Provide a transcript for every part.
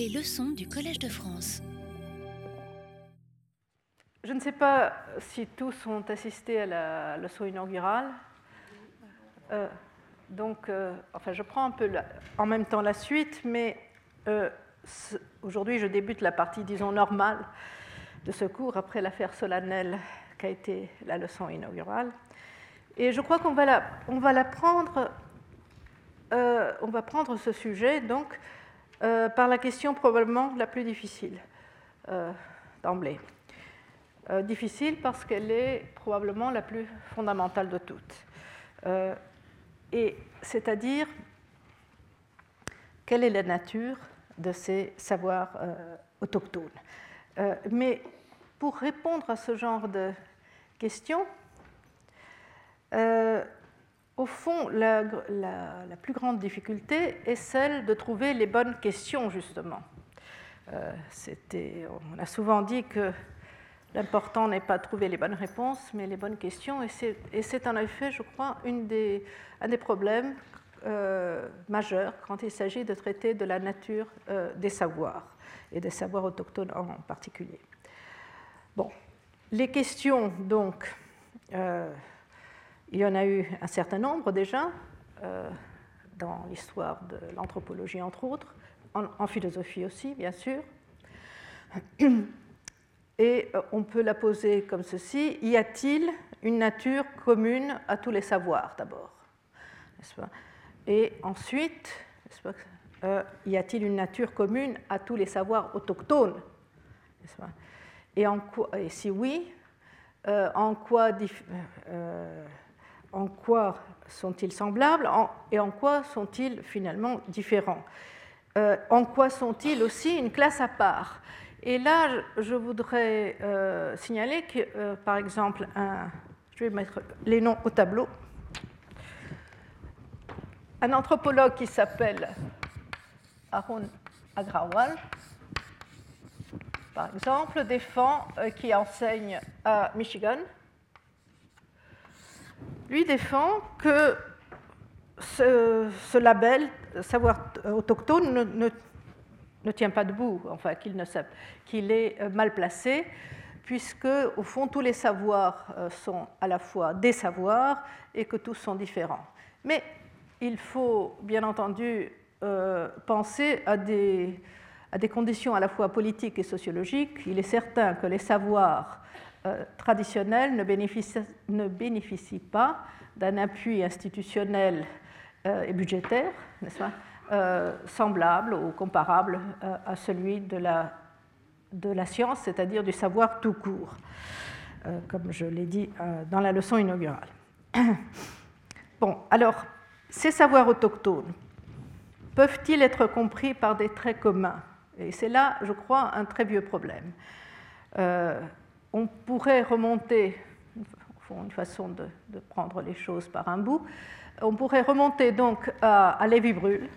Les leçons du Collège de France. Je ne sais pas si tous ont assisté à la leçon inaugurale. Euh, donc, euh, enfin, je prends un peu en même temps la suite, mais euh, aujourd'hui, je débute la partie, disons, normale de ce cours après l'affaire solennelle qu'a été la leçon inaugurale. Et je crois qu'on va, la, on va la prendre, on va prendre ce sujet donc par la question probablement la plus difficile d'emblée. difficile parce qu'elle est probablement la plus fondamentale de toutes et c'est-à-dire quelle est la nature de ces savoirs euh, autochtones? Euh, mais pour répondre à ce genre de questions, euh, au fond, la, plus grande difficulté est celle de trouver les bonnes questions, justement. on a souvent dit que L'important n'est pas de trouver les bonnes réponses, mais les bonnes questions. Et c'est en effet, je crois, une des, un des problèmes euh, majeurs quand il s'agit de traiter de la nature euh, des savoirs, et des savoirs autochtones en particulier. Bon, les questions, donc, euh, il y en a eu un certain nombre déjà dans l'histoire de l'anthropologie, entre autres, en philosophie aussi, bien sûr. Et euh, on peut la poser comme ceci. Y a-t-il une nature commune à tous les savoirs d'abord Et ensuite, euh, y a-t-il une nature commune à tous les savoirs autochtones et, et, si oui, euh, en quoi, en quoi sont-ils semblables et en quoi sont-ils finalement différents. En quoi sont-ils aussi une classe à part? Et là, je voudrais euh, signaler que, euh, par exemple, je vais mettre les noms au tableau. Un anthropologue qui s'appelle Arun Agrawal, par exemple, défend, euh, qui enseigne à Michigan, lui défend que ce, label savoir autochtone ne, tient pas debout, enfin qu'il est euh, mal placé, puisque au fond tous les savoirs euh, sont à la fois des savoirs et que tous sont différents. Mais il faut bien entendu euh, penser à des, conditions à la fois politiques et sociologiques. Il est certain que les savoirs traditionnels ne bénéficient, pas d'un appui institutionnel et budgétaire, n'est-ce pas euh, semblable ou comparable euh, à celui de la, science, c'est-à-dire du savoir tout court, euh, comme je l'ai dit dans la leçon inaugurale. Bon, alors, ces savoirs autochtones peuvent-ils être compris par des traits communs? Et c'est là, je crois, un très vieux problème. On pourrait remonter, une façon de, prendre les choses par un bout, on pourrait remonter donc à, Lévi-Brûle,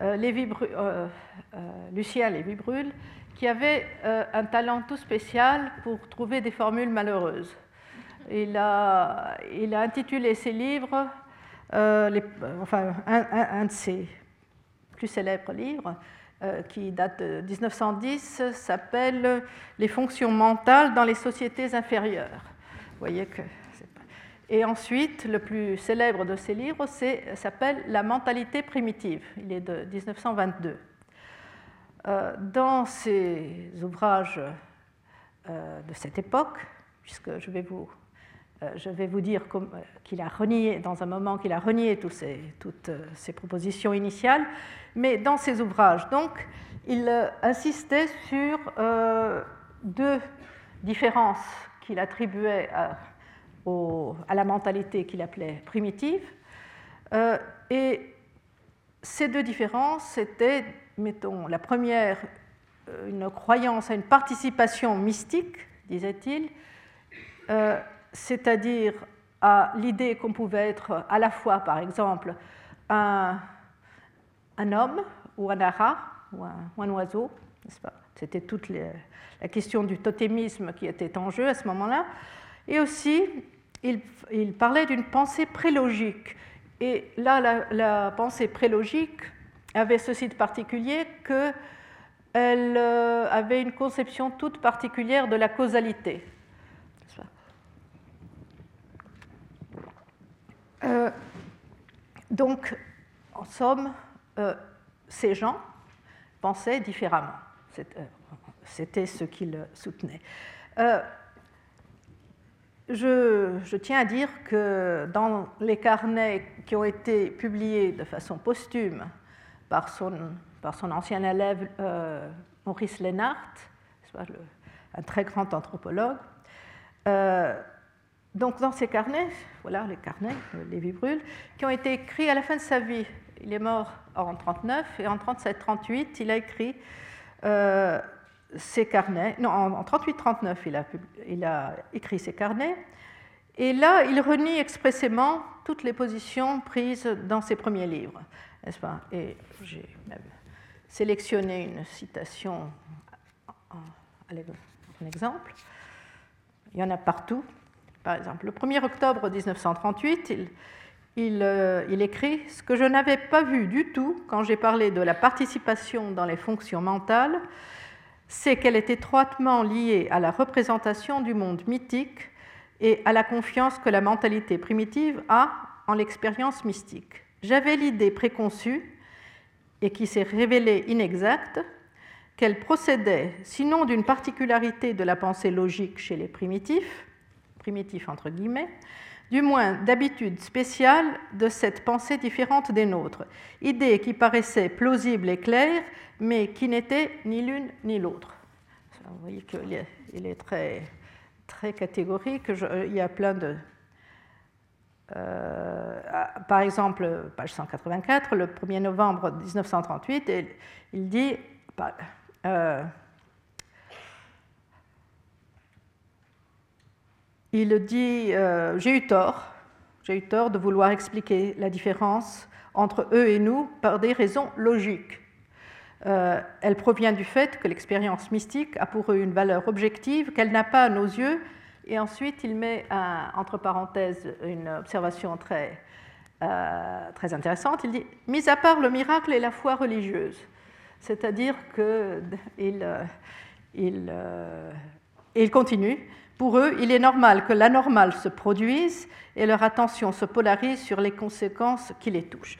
euh, Lévi euh, euh, Lucien Lévi-Brûle, qui avait un talent tout spécial pour trouver des formules malheureuses. Il a, il a intitulé ses livres, enfin, un, de ses plus célèbres livres, qui date de 1910, s'appelle Les fonctions mentales dans les sociétés inférieures. Vous voyez que et ensuite, le plus célèbre de ses livres s'appelle La mentalité primitive. Il est de 1922. Euh, dans ses ouvrages euh, de cette époque, puisque je vais vous, euh, dire qu'il a renié, dans un moment qu'il a renié toutes ses propositions initiales, mais dans ses ouvrages, donc, il insistait sur deux différences qu'il attribuait à la mentalité qu'il appelait primitive. Euh, et ces deux différences, c'était, mettons, la première, euh, une croyance à une participation mystique, disait-il, euh, c'est-à-dire à, l'idée qu'on pouvait être à la fois, par exemple, un, un homme ou un ara ou un, oiseau, n'est-ce pas? C'était toute la question du totémisme qui était en jeu à ce moment-là. Et aussi il, parlait d'une pensée prélogique. Et là, la, pensée prélogique avait ceci de particulier qu'elle avait une conception toute particulière de la causalité. donc, en somme, ces gens pensaient différemment. C'était ce qu'ils soutenaient. Euh, je, tiens à dire que dans les carnets qui ont été publiés de façon posthume par son, ancien élève euh, Maurice Lénart, un très grand anthropologue, euh, donc dans ces carnets, voilà les carnets, les Vibrules, qui ont été écrits à la fin de sa vie. Il est mort en 39 et en 37-38, il a écrit ses carnets. Non, en 38-39, il a, il a écrit ses carnets. Et là, il renie expressément toutes les positions prises dans ses premiers livres, n'est-ce pas? Et j'ai même sélectionné une citation, un exemple. Il y en a partout. Par exemple, le 1er octobre 1938, il, il, euh, il, écrit Ce que je n'avais pas vu du tout quand j'ai parlé de la participation dans les fonctions mentales, c'est qu'elle est étroitement liée à la représentation du monde mythique et à la confiance que la mentalité primitive a en l'expérience mystique. J'avais l'idée préconçue, et qui s'est révélée inexacte, qu'elle procédait sinon d'une particularité de la pensée logique chez les primitifs, primitifs entre guillemets, du moins d'habitude spéciale de cette pensée différente des nôtres, idée qui paraissait plausible et claire, mais qui n'était ni l'une ni l'autre. Vous voyez qu'il est très, très catégorique. il y a plein de. Euh, par exemple, page 184, le 1er novembre 1938, il dit. Euh, il dit euh, J'ai eu tort, j'ai eu tort de vouloir expliquer la différence entre eux et nous par des raisons logiques. Euh, elle provient du fait que l'expérience mystique a pour eux une valeur objective qu'elle n'a pas à nos yeux. Et ensuite, il met entre parenthèses une observation très, euh, intéressante. Il dit Mis à part le miracle et la foi religieuse, c'est-à-dire qu'il il, il continue pour eux, il est normal que l'anormal se produise et leur attention se polarise sur les conséquences qui les touchent.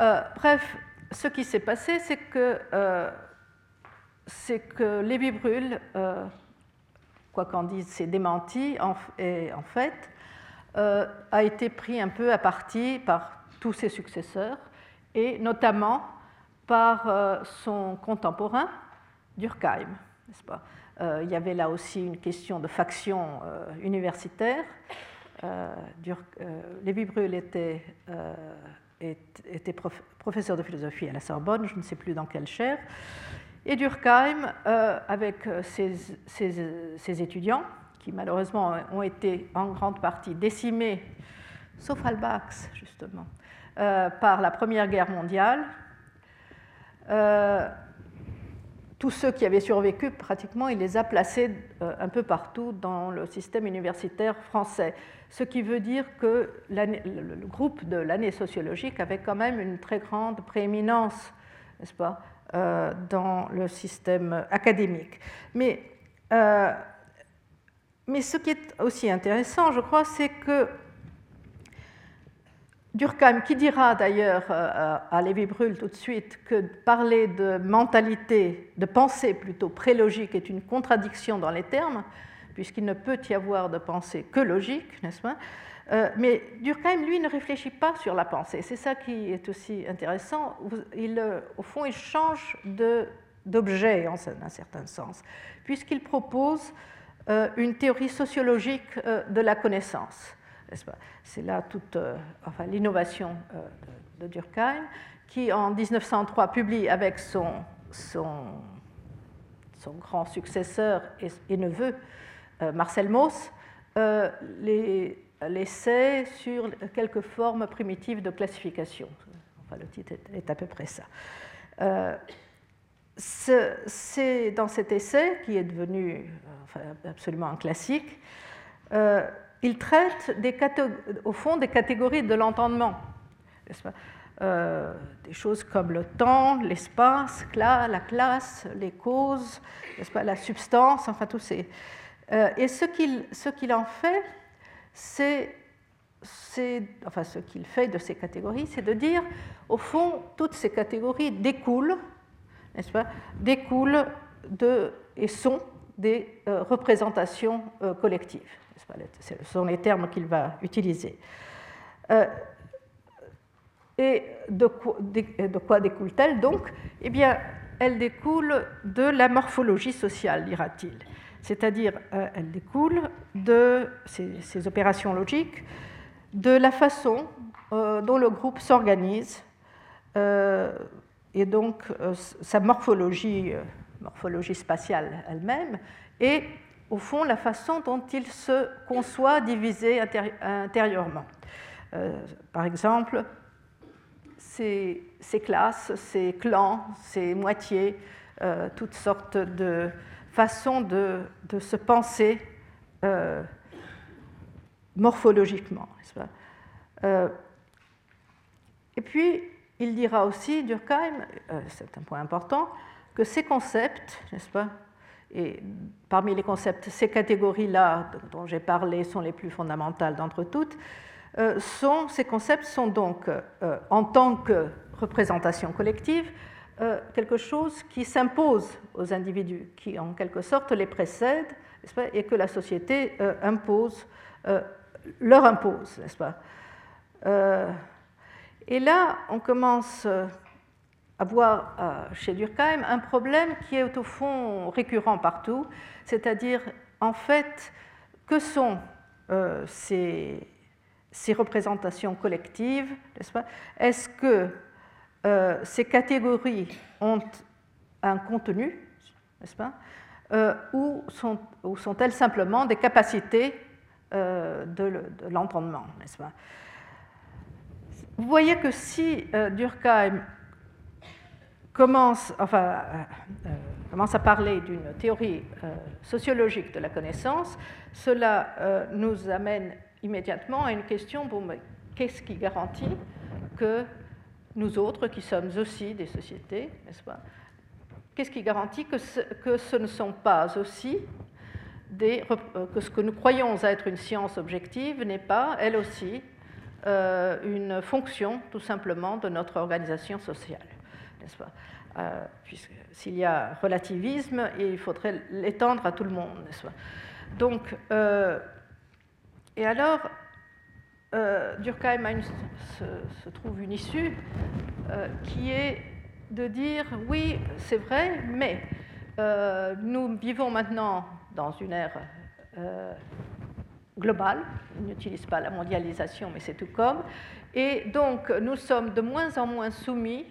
Euh, bref, ce qui s'est passé, c'est que, euh, que Lévi Brûle, euh, quoi qu'en dise, c'est démenti, en, et en fait, euh, a été pris un peu à partie par tous ses successeurs, et notamment par son contemporain, Durkheim, n'est-ce pas? Il y avait là aussi une question de faction euh, universitaire. Euh, Lévi Brûle était, était professeur de philosophie à la Sorbonne, je ne sais plus dans quelle chaire. Et Durkheim, avec ses, ses, étudiants, qui malheureusement ont été en grande partie décimés, sauf Albax justement, par la Première Guerre mondiale, tous ceux qui avaient survécu, pratiquement, il les a placés euh, un peu partout dans le système universitaire français. Ce qui veut dire que le groupe de l'année sociologique avait quand même une très grande prééminence, n'est-ce pas, euh, dans le système académique. Mais, euh, mais ce qui est aussi intéressant, je crois, c'est que Durkheim, qui dira d'ailleurs euh, à Lévi-Brûle tout de suite que parler de mentalité, de pensée plutôt prélogique est une contradiction dans les termes, puisqu'il ne peut y avoir de pensée que logique, n'est-ce pas? Euh, mais Durkheim, lui, ne réfléchit pas sur la pensée. C'est ça qui est aussi intéressant. Il, euh, au fond, il change d'objet, en un certain sens, puisqu'il propose une théorie sociologique de la connaissance. C'est là toute euh, l'innovation euh, de, Durkheim, qui en 1903 publie avec son, grand successeur et, neveu, euh, Marcel Mauss, l'essai sur quelques formes primitives de classification. Enfin, le titre est, à peu près ça. c'est dans cet essai, qui est devenu absolument un classique, il traite au fond des catégories de l'entendement. des choses comme le temps, l'espace, la classe, les causes, la substance, enfin tous ces. et ce qu'il en fait, c'est enfin ce qu'il fait de ces catégories, c'est de dire, au fond, toutes ces catégories découlent, n'est-ce pas, découlent de, et sont des euh, représentations euh, collectives. Ce sont les termes qu'il va utiliser. Euh, et de quoi, découle-t-elle donc? Eh bien, elle découle de la morphologie sociale, dira-t-il. C'est-à-dire, elle découle de ces opérations logiques de la façon euh, dont le groupe s'organise euh, et donc euh, sa morphologie, morphologie spatiale elle-même, et au fond la façon dont il se conçoit divisé intérieurement. par exemple, ces, classes, ces clans, ces moitiés, toutes sortes de façons de, se penser morphologiquement. Euh, et puis, il dira aussi, Durkheim, euh, c'est un point important, que ces concepts, n'est-ce pas, et parmi les concepts, ces catégories-là dont j'ai parlé sont les plus fondamentales d'entre toutes, euh, ces concepts sont donc, en tant que représentation collective, quelque chose qui s'impose aux individus, qui en quelque sorte les précède, pas, et que la société impose leur impose, n'est-ce pas. Euh, Et là, on commence à voir euh, chez Durkheim un problème qui est au fond récurrent partout, c'est-à-dire en fait que sont euh, ces, ces, représentations collectives, n'est-ce pas? Est-ce que ces catégories ont un contenu, n'est-ce pas? Ou sont-elles simplement des capacités euh, de l'entendement, n'est-ce pas? Vous voyez que si euh, Durkheim commence, enfin, euh, commence à parler d'une théorie sociologique de la connaissance, cela nous amène immédiatement à une question bon, qu'est-ce qui garantit que nous autres, qui sommes aussi des sociétés, n'est-ce pas Qu'est-ce qui garantit que ce ne sont pas aussi euh, que ce que nous croyons être une science objective n'est pas, elle aussi, euh, une fonction tout simplement de notre organisation sociale, n'est-ce euh, Puisque s'il y a relativisme, il faudrait l'étendre à tout le monde, n'est-ce Donc, et alors, Durkheim se, trouve une issue qui est de dire oui, c'est vrai, mais nous vivons maintenant dans une ère euh, globale, on n'utilise pas la mondialisation, mais c'est tout comme, et donc nous sommes de moins en moins soumis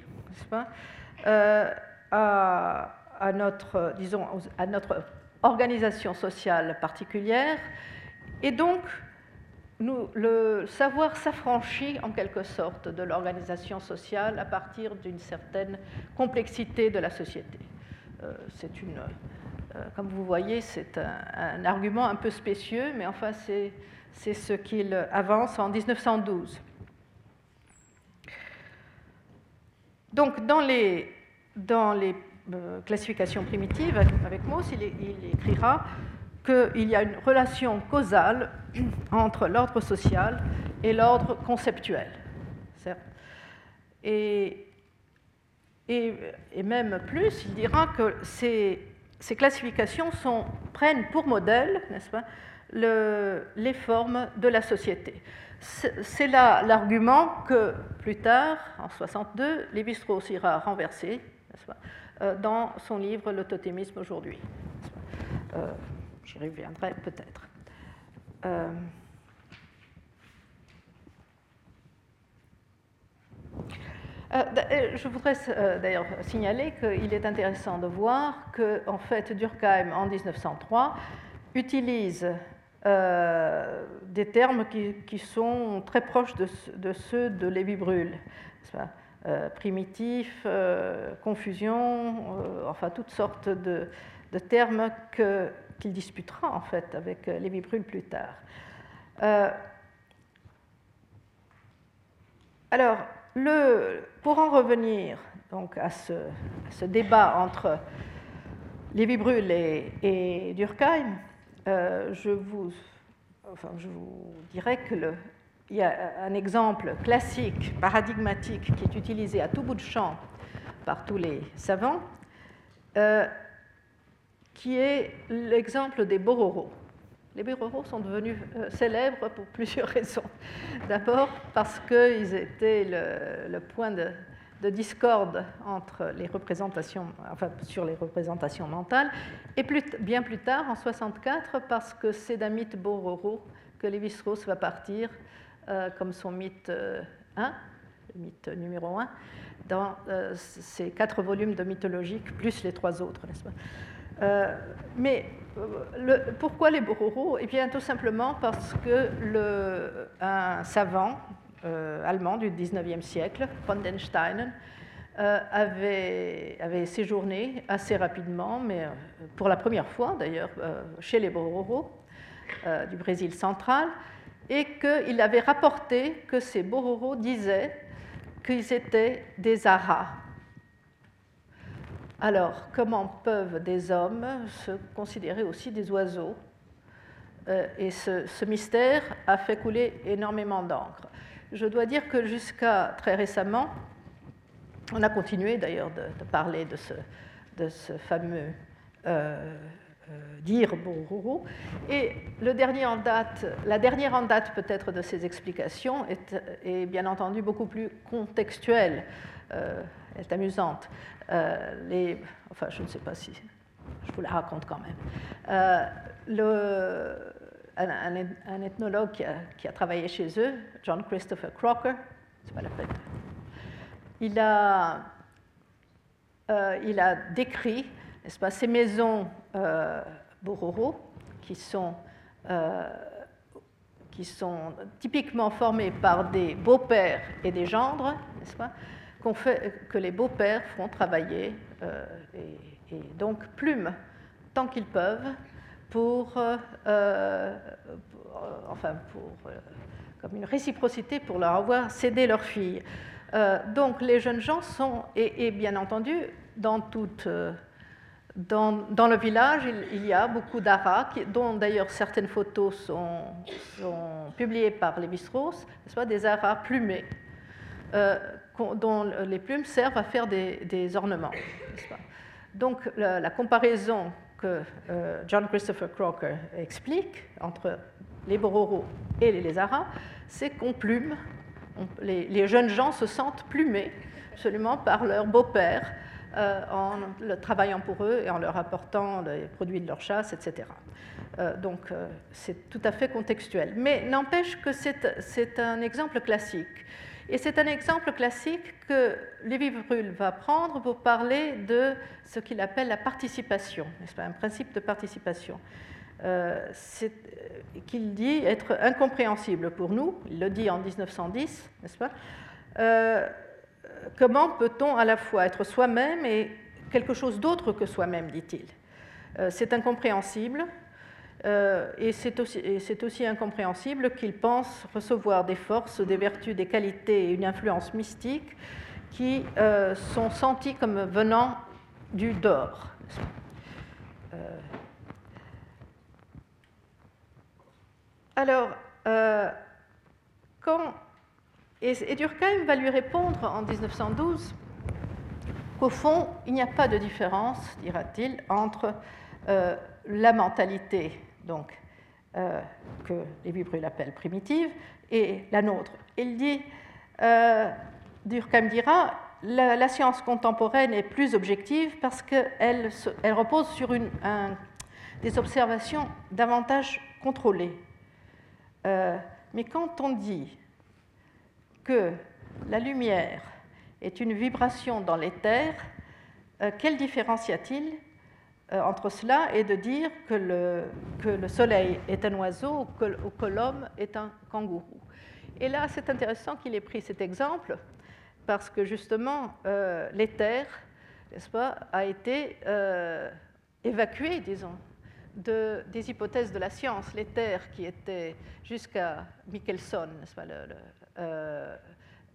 euh, à, notre, disons, à notre organisation sociale particulière, et donc le savoir s'affranchit en quelque sorte de l'organisation sociale à partir d'une certaine complexité de la société. Euh, c'est une euh, comme vous voyez, c'est un, argument un peu spécieux, mais enfin, c'est ce qu'il avance en 1912. Donc, dans les, euh, classifications primitives, avec Mauss, il, écrira qu'il y a une relation causale entre l'ordre social et l'ordre conceptuel. Et, même plus, il dira que ces classifications prennent pour modèle, n'est-ce pas, les formes de la société. C'est là l'argument que plus tard, en 62, Lévi-Strauss ira renverser euh, dans son livre Le totémisme aujourd'hui. Euh, J'y reviendrai peut-être. Euh, je voudrais d'ailleurs signaler qu'il est intéressant de voir que, en fait, Durkheim, en 1903, utilise des termes qui, sont très proches de, ceux de Lévi-Brûle. primitif, confusion, enfin toutes sortes de, termes qu'il disputera en fait avec Lévi-Brûle plus tard. alors, pour en revenir donc, à, ce, débat entre Lévi-Bruhl et, et, Durkheim, euh, je, vous, dirais que le, il y a un exemple classique, paradigmatique, qui est utilisé à tout bout de champ par tous les savants, euh, qui est l'exemple des bororos. Les bororos sont devenus euh, célèbres pour plusieurs raisons. D'abord parce qu'ils étaient le, point de, discorde entre les représentations, enfin, sur les représentations mentales, et bien plus tard, en 64, parce que c'est d'un mythe bororo que Lévi-Strauss va partir euh, comme son mythe 1, le mythe numéro 1, dans ces quatre volumes de mythologique, plus les trois autres, euh, mais euh, pourquoi les Bororo? Eh bien, tout simplement parce que le, un savant euh, allemand du 19e siècle, von den Steinen, avait, avait, séjourné assez rapidement, mais pour la première fois d'ailleurs, chez les Bororo du Brésil central, et qu'il avait rapporté que ces Bororo disaient qu'ils étaient des aras, alors, comment peuvent des hommes se considérer aussi des oiseaux? Euh, Et ce, mystère a fait couler énormément d'encre. Je dois dire que jusqu'à très récemment, on a continué d'ailleurs de, parler de ce, fameux euh, euh, dire Bororo. Et la dernière en date peut-être de ces explications est, bien entendu beaucoup plus contextuelle, est amusante. Euh, enfin, je ne sais pas si je vous la raconte quand même. Euh, le, un, ethnologue qui a, travaillé chez eux, John Christopher Crocker, c'est pas la peine. Il a, euh, décrit, ces maisons Bororo qui sont qui sont typiquement formées par des beaux-pères et des gendres, que les beaux-pères font travailler, euh, et, donc plument tant qu'ils peuvent pour, euh, euh, enfin pour, comme une réciprocité pour leur avoir cédé leur fille. donc les jeunes gens sont, et, bien entendu, dans toute dans, dans, le village, il, y a beaucoup d'aras, dont d'ailleurs certaines photos sont, publiées par les Strauss, soit des aras plumés, dont les plumes servent à faire des, ornements. Donc la, comparaison que euh, John Christopher Crocker explique entre les bororos et les lézards, c'est qu'on plume, les, jeunes gens se sentent plumés absolument par leur beau-père euh, en travaillant pour eux et en leur apportant les produits de leur chasse, etc. Euh, donc c'est tout à fait contextuel. Mais n'empêche que c'est un exemple classique. Et c'est un exemple classique que Lévi-Bruhl va prendre pour parler de ce qu'il appelle la participation, n'est-ce pas, un principe de participation. Euh, euh, qu'il dit être incompréhensible pour nous, il le dit en 1910, n'est-ce pas euh, Comment peut-on à la fois être soi-même et quelque chose d'autre que soi-même, dit-il C'est incompréhensible, euh, et c'est aussi, incompréhensible qu'il pense recevoir des forces, des vertus, des qualités et une influence mystique qui euh, sont senties comme venant du dehors. Euh, alors, quand. Et, Durkheim va lui répondre en 1912 qu'au fond, il n'y a pas de différence, dira-t-il, entre la mentalité donc, euh, que Lévi-Bruhl appelle primitive, et la nôtre. Il dit, euh, Durkheim dira, la, science contemporaine est plus objective parce qu'elle elle repose sur des observations davantage contrôlées. Euh, mais quand on dit que la lumière est une vibration dans l'éther, quelle différence y a-t-il? euh, entre cela et de dire que le, que le Soleil est un oiseau ou que, l'homme est un kangourou. Et là, c'est intéressant qu'il ait pris cet exemple parce que justement, euh, l'éther, n'est-ce pas, a été euh, évacué, disons, de, des hypothèses de la science. L'éther qui était jusqu'à Michelson,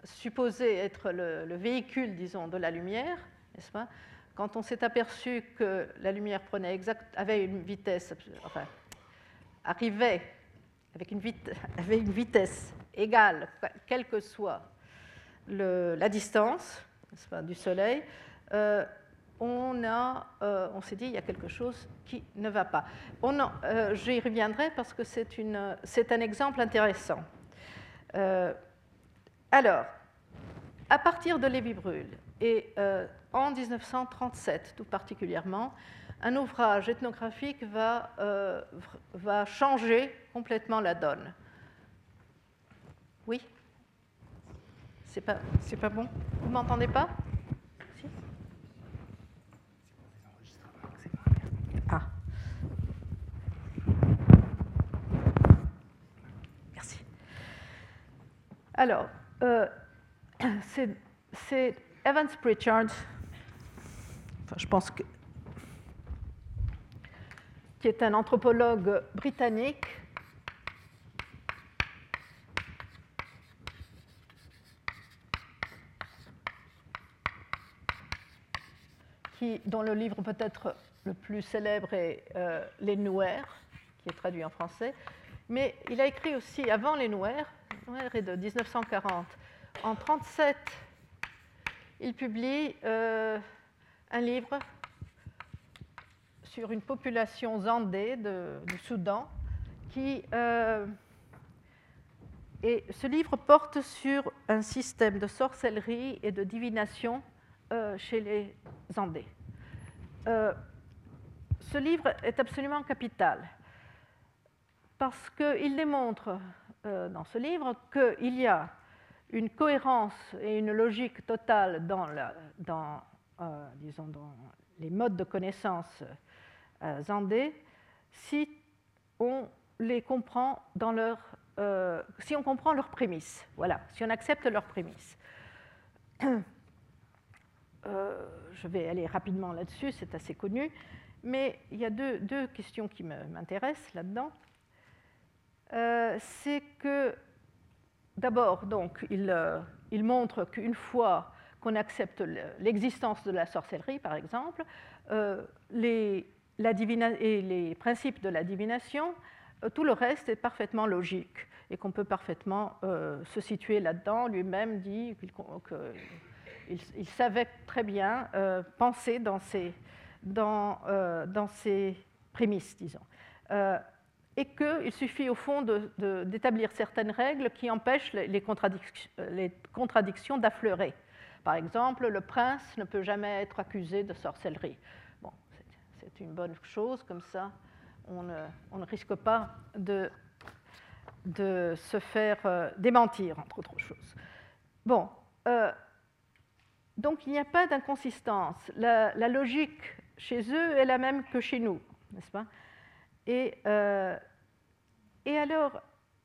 supposé être le, véhicule, disons, de la lumière, n'est-ce pas Quand on s'est aperçu que la lumière prenait avait une vitesse, enfin, arrivait avec une, vitesse égale, quelle que soit la distance du Soleil, euh, on, euh, on s'est dit il y a quelque chose qui ne va pas. Euh, J'y reviendrai parce que c'est un exemple intéressant. alors, à partir de Lévi-Brûle, et en 1937 tout particulièrement, un ouvrage ethnographique va, va changer complètement la donne. Oui? C'est pas, pas bon? Vous m'entendez pas? Ah. Merci. Alors, euh, c'est Evans Pritchard, je pense qui est un anthropologue britannique dont le livre peut-être le plus célèbre est euh, Les Nouères, qui est traduit en français. Mais il a écrit aussi, avant Les Nouères, Nouères est de 1940. En 1937, il publie euh, un livre sur une population zandée du Soudan qui. Euh, et ce livre porte sur un système de sorcellerie et de divination chez les Andés ce livre est absolument capital parce qu'il démontre euh, dans ce livre qu'il y a une cohérence et une logique totale dans, euh, les modes de connaissance euh, zandés si on les comprend dans leur, si on comprend leurs prémices. Voilà, si on accepte leurs prémices. je vais aller rapidement là-dessus, c'est assez connu. Mais il y a deux, questions qui m'intéressent là-dedans. Euh, c'est que, d'abord, donc, il, euh, montre qu'une fois qu'on accepte l'existence de la sorcellerie, par exemple, euh, les, et les principes de la divination, tout le reste est parfaitement logique et qu'on peut parfaitement se situer là-dedans. Lui-même dit qu'il savait très bien penser dans euh, ces prémices, disons. Euh, et qu'il suffit au fond d'établir certaines règles qui empêchent les, contradictions, d'affleurer. Par exemple, le prince ne peut jamais être accusé de sorcellerie. Bon, c'est une bonne chose, comme ça, on ne, risque pas de, se faire euh, démentir, entre autres choses. Bon, donc il n'y a pas d'inconsistance. La, la, logique chez eux est la même que chez nous, n'est-ce pas? Et, euh, et, alors,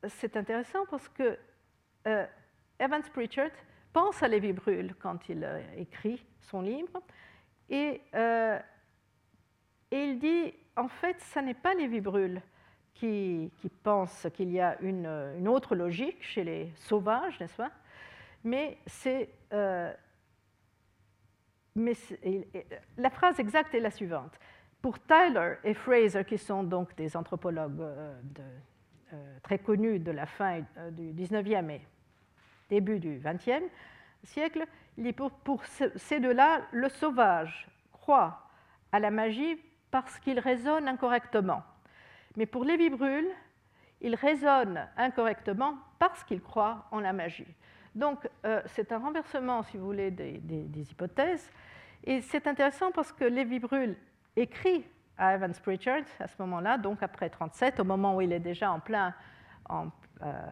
c'est intéressant parce que euh, Evans Pritchard pense à Lévi Brûle quand il euh, écrit son livre, et, il dit, en fait, ce n'est pas Lévi Brûle qui, qui pense qu'il y a une, une, autre logique chez les sauvages, n'est-ce pas? Mais c'est mais la phrase exacte est la suivante. Pour Tyler et Fraser, qui sont donc des anthropologues euh, euh, très connus de la fin euh, du 19e et début du 20e siècle, pour, ces deux-là, le sauvage croit à la magie parce qu'il raisonne incorrectement. Mais pour Lévi Brûle, il raisonne incorrectement parce qu'il croit en la magie. Donc, c'est un renversement, si vous voulez, des, hypothèses. Et c'est intéressant parce que Lévi Brûle écrit à Evans Pritchard à ce moment-là, donc après 37, au moment où il est déjà en plein, en, euh,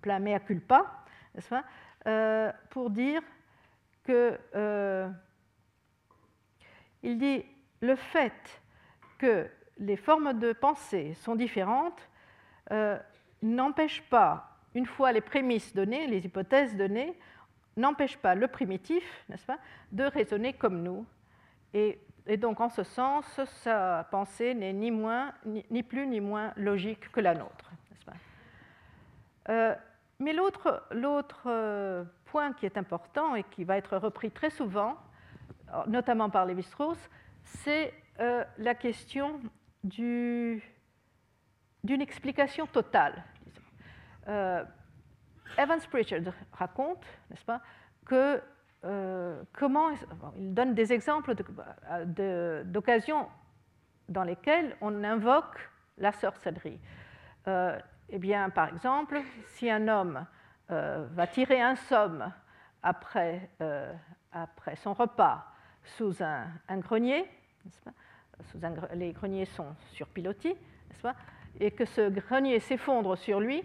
plein mea culpa, euh, pour dire que il dit le fait que les formes de pensée sont différentes n'empêche pas une fois les prémices données, les hypothèses données, n'empêche pas le primitif, de raisonner comme nous. Et, donc, en ce sens, sa pensée n'est ni, ni, plus ni moins logique que la nôtre. Pas? Euh, mais l'autre point qui est important et qui va être repris très souvent, notamment par Lévi-Strauss, c'est la question d'une explication totale. Evans Pritchard raconte, n'est-ce pas, que euh, comment il donne des exemples d'occasions dans lesquelles on invoque la sorcellerie. Euh, eh bien, par exemple, si un homme euh, va tirer un somme après, son repas sous un, grenier, les greniers sont sur pilotis, et que ce grenier s'effondre sur lui,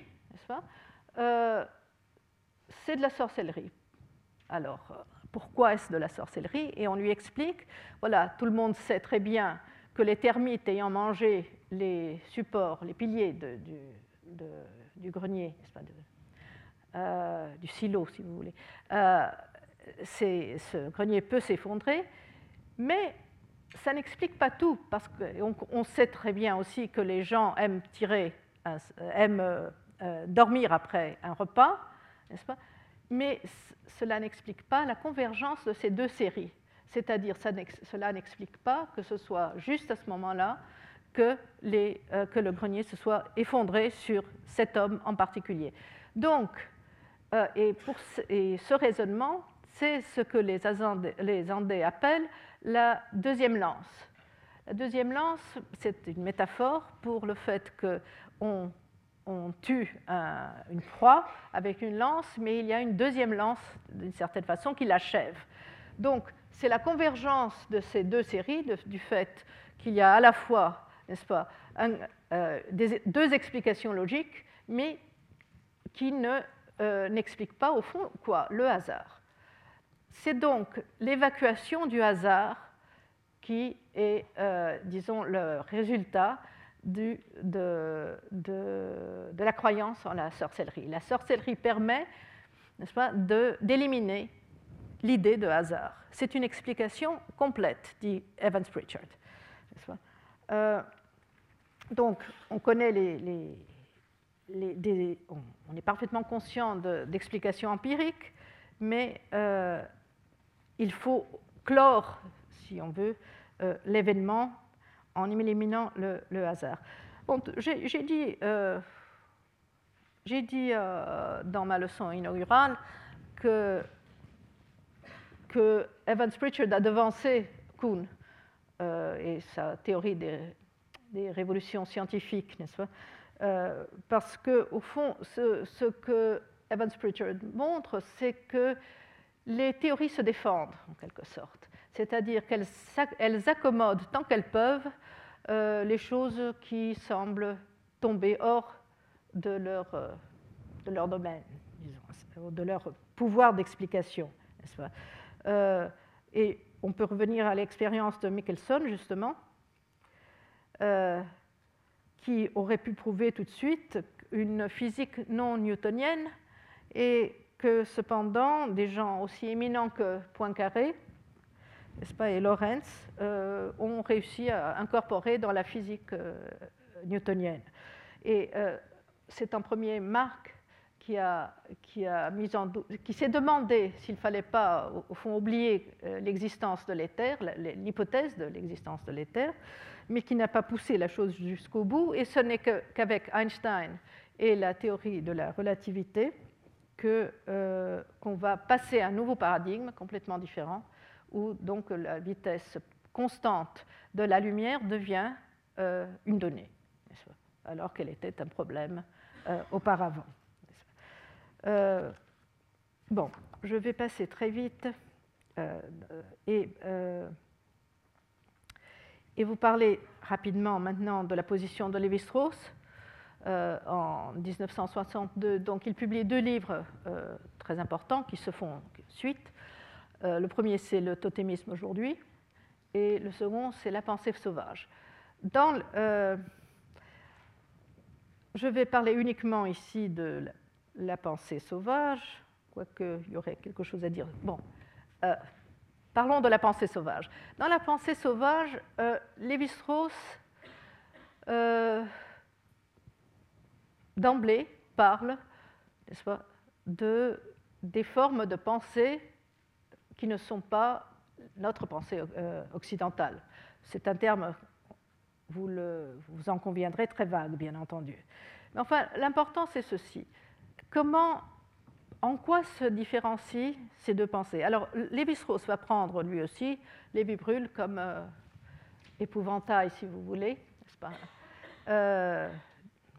c'est de la sorcellerie. Alors, euh, pourquoi est-ce de la sorcellerie? Et on lui explique, voilà, tout le monde sait très bien que les termites ayant mangé les supports, les piliers du, grenier, pas, euh, du silo si vous voulez, euh, ce grenier peut s'effondrer, mais ça n'explique pas tout, parce qu'on on sait très bien aussi que les gens aiment tirer, aiment dormir après un repas, n'est-ce pas? Mais cela n'explique pas la convergence de ces deux séries. C'est-à-dire, cela n'explique pas que ce soit juste à ce moment-là que, euh, que, le grenier se soit effondré sur cet homme en particulier. Donc, euh, et, pour ce, raisonnement, c'est ce que les, les Andais appellent la deuxième lance. La deuxième lance, c'est une métaphore pour le fait qu'on on tue une proie avec une lance, mais il y a une deuxième lance, d'une certaine façon, qui l'achève. Donc, c'est la convergence de ces deux séries, du fait qu'il y a à la fois, n'est-ce pas, euh, deux explications logiques, mais qui ne, euh, n'expliquent pas, au fond, quoi Le hasard. C'est donc l'évacuation du hasard qui est, euh, disons, le résultat de, la croyance en la sorcellerie. La sorcellerie permet, n'est-ce pas, d'éliminer l'idée de hasard. C'est une explication complète, dit Evans Pritchard. Euh, donc, on connaît les on, est parfaitement conscient d'explications empiriques, mais euh, il faut clore, si on veut, euh, l'événement en éliminant le, hasard. J'ai dit, euh, dit euh, dans ma leçon inaugurale que, que Evans Pritchard a devancé Kuhn euh, et sa théorie des, des révolutions scientifiques, n'est-ce pas Parce que, au fond, ce, ce que Evans Pritchard montre, c'est que les théories se défendent, en quelque sorte. C'est-à-dire qu'elles accommodent tant qu'elles peuvent euh, les choses qui semblent tomber hors de leur, euh, de leur domaine, disons, de leur pouvoir d'explication. Euh, et on peut revenir à l'expérience de Michelson, justement, qui aurait pu prouver tout de suite une physique non newtonienne et que cependant des gens aussi éminents que Poincaré pas, et Lorentz euh, ont réussi à incorporer dans la physique euh, newtonienne. Et euh, c'est un premier Marc qui, a, qui, a mis en qui s'est demandé s'il ne fallait pas, au, fond, oublier l'existence de l'éther, l'hypothèse de l'existence de l'éther, mais qui n'a pas poussé la chose jusqu'au bout. Et ce n'est qu'avec Einstein et la théorie de la relativité qu'on va passer à un nouveau paradigme complètement différent où donc la vitesse constante de la lumière devient euh, une donnée, alors qu'elle était un problème euh, auparavant. Euh, bon, je vais passer très vite et, vous parler rapidement maintenant de la position de Lévi-Strauss. en 1962, donc il publie deux livres très importants qui se font suite. Euh, le premier, c'est le totémisme aujourd'hui, et le second, c'est la pensée sauvage. Dans, euh, je vais parler uniquement ici de la, pensée sauvage, quoique il y aurait quelque chose à dire. Bon, euh, parlons de la pensée sauvage. Dans la pensée sauvage, Lévi-Strauss, d'emblée, parle de, des formes de pensée qui ne sont pas notre pensée euh, occidentale. C'est un terme, vous, en conviendrez, très vague, bien entendu. Mais enfin, l'important, c'est ceci. Comment, en quoi se différencient ces deux pensées? Alors, Lévi-Strauss va prendre, lui aussi, Lévi-Brûle comme euh, épouvantail, si vous voulez, n'est-ce pas? Euh,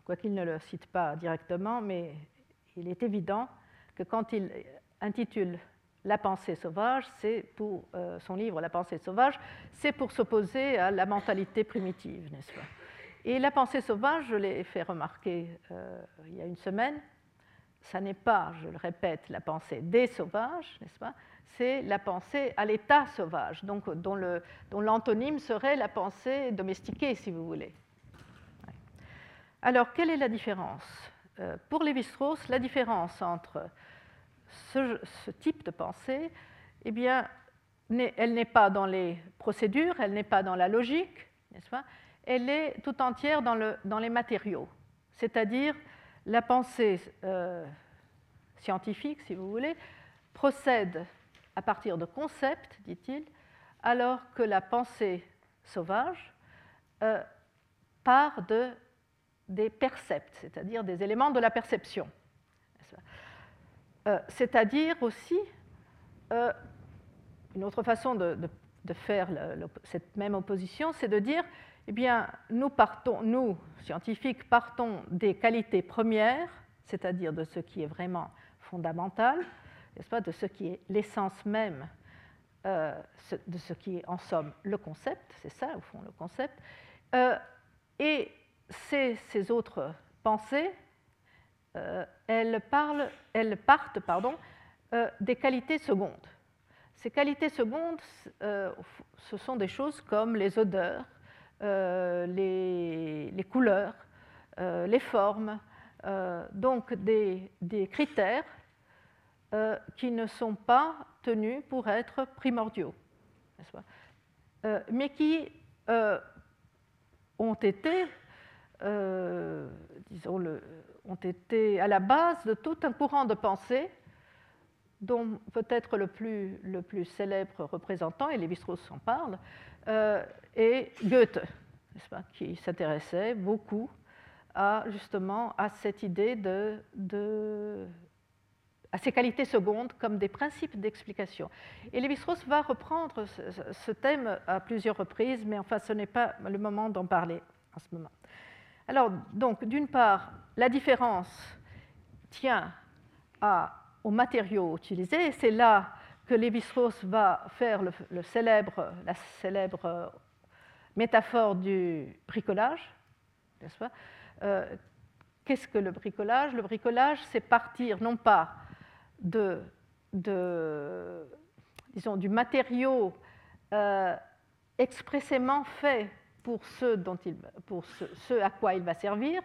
Quoiqu'il ne le cite pas directement, mais il est évident que quand il intitule la pensée sauvage, c'est pour euh, son livre La pensée sauvage, c'est pour s'opposer à la mentalité primitive, n'est-ce pas? Et la pensée sauvage, je l'ai fait remarquer euh, il y a une semaine, ça n'est pas, je le répète, la pensée des sauvages, n'est-ce pas? C'est la pensée à l'état sauvage, donc dont l'antonyme serait la pensée domestiquée, si vous voulez. Alors, quelle est la différence? Euh, Pour Lévi-Strauss, la différence entre ce, type de pensée, eh bien, elle n'est pas dans les procédures, elle n'est pas dans la logique, Elle est tout entière dans les matériaux, c'est-à-dire la pensée euh, scientifique, si vous voulez, procède à partir de concepts, dit-il, alors que la pensée sauvage euh, part de, des percepts, c'est-à-dire des éléments de la perception. Euh, c'est-à-dire aussi, euh, une autre façon de, faire cette même opposition, c'est de dire, eh bien, nous partons, nous, scientifiques, partons des qualités premières, c'est-à-dire de ce qui est vraiment fondamental, n'est-ce pas, de ce qui est l'essence même euh, de ce qui est en somme le concept, c'est ça au fond le concept, et ces autres pensées euh, elles, partent pardon, euh, des qualités secondes. Ces qualités secondes, euh, ce sont des choses comme les odeurs, les, couleurs, les formes, donc des, critères qui ne sont pas tenus pour être primordiaux, mais qui ont été, le, ont été à la base de tout un courant de pensée dont peut-être le plus, le plus célèbre représentant, et Lévi-Strauss en parle, euh, est Goethe, pas, qui s'intéressait beaucoup à justement à cette idée de, de, à ces qualités secondes comme des principes d'explication. Et Lévi-Strauss va reprendre ce, ce, thème à plusieurs reprises, mais enfin ce n'est pas le moment d'en parler en ce moment. Alors, donc, d'une part, la différence tient aux matériaux utilisés, c'est là que Lévi-Strauss va faire la célèbre euh, métaphore du bricolage, euh, Qu'est-ce que le bricolage? Le bricolage, c'est partir non pas du matériau euh, expressément fait pour ce, dont il, pour ce, à quoi il va servir,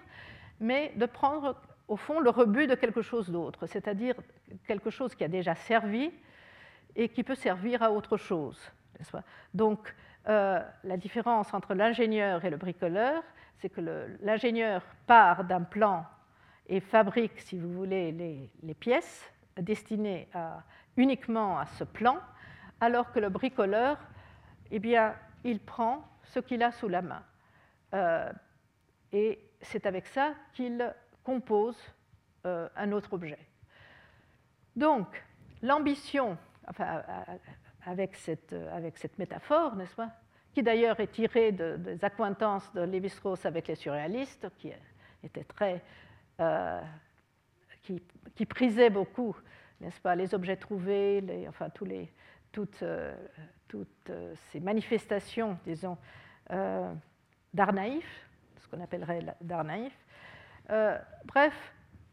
mais de prendre au fond le rebut de quelque chose d'autre, c'est-à-dire quelque chose qui a déjà servi et qui peut servir à autre chose. Donc euh, la différence entre l'ingénieur et le bricoleur, c'est que l'ingénieur part d'un plan et fabrique, si vous voulez, les, pièces destinées uniquement à ce plan, alors que le bricoleur, eh bien, il prend ce qu'il a sous la main. Euh, et c'est avec ça qu'il compose euh, un autre objet. Donc, l'ambition, enfin, avec cette, avec cette métaphore, n'est-ce pas, qui d'ailleurs est tirée des accointances de Lévi-Strauss avec les surréalistes, qui était très, euh, qui, qui, prisait beaucoup, n'est-ce pas, les objets trouvés, enfin tous les, toutes, toutes ces manifestations, disons, euh, d'art naïf, ce qu'on appellerait d'art naïf. Euh, bref,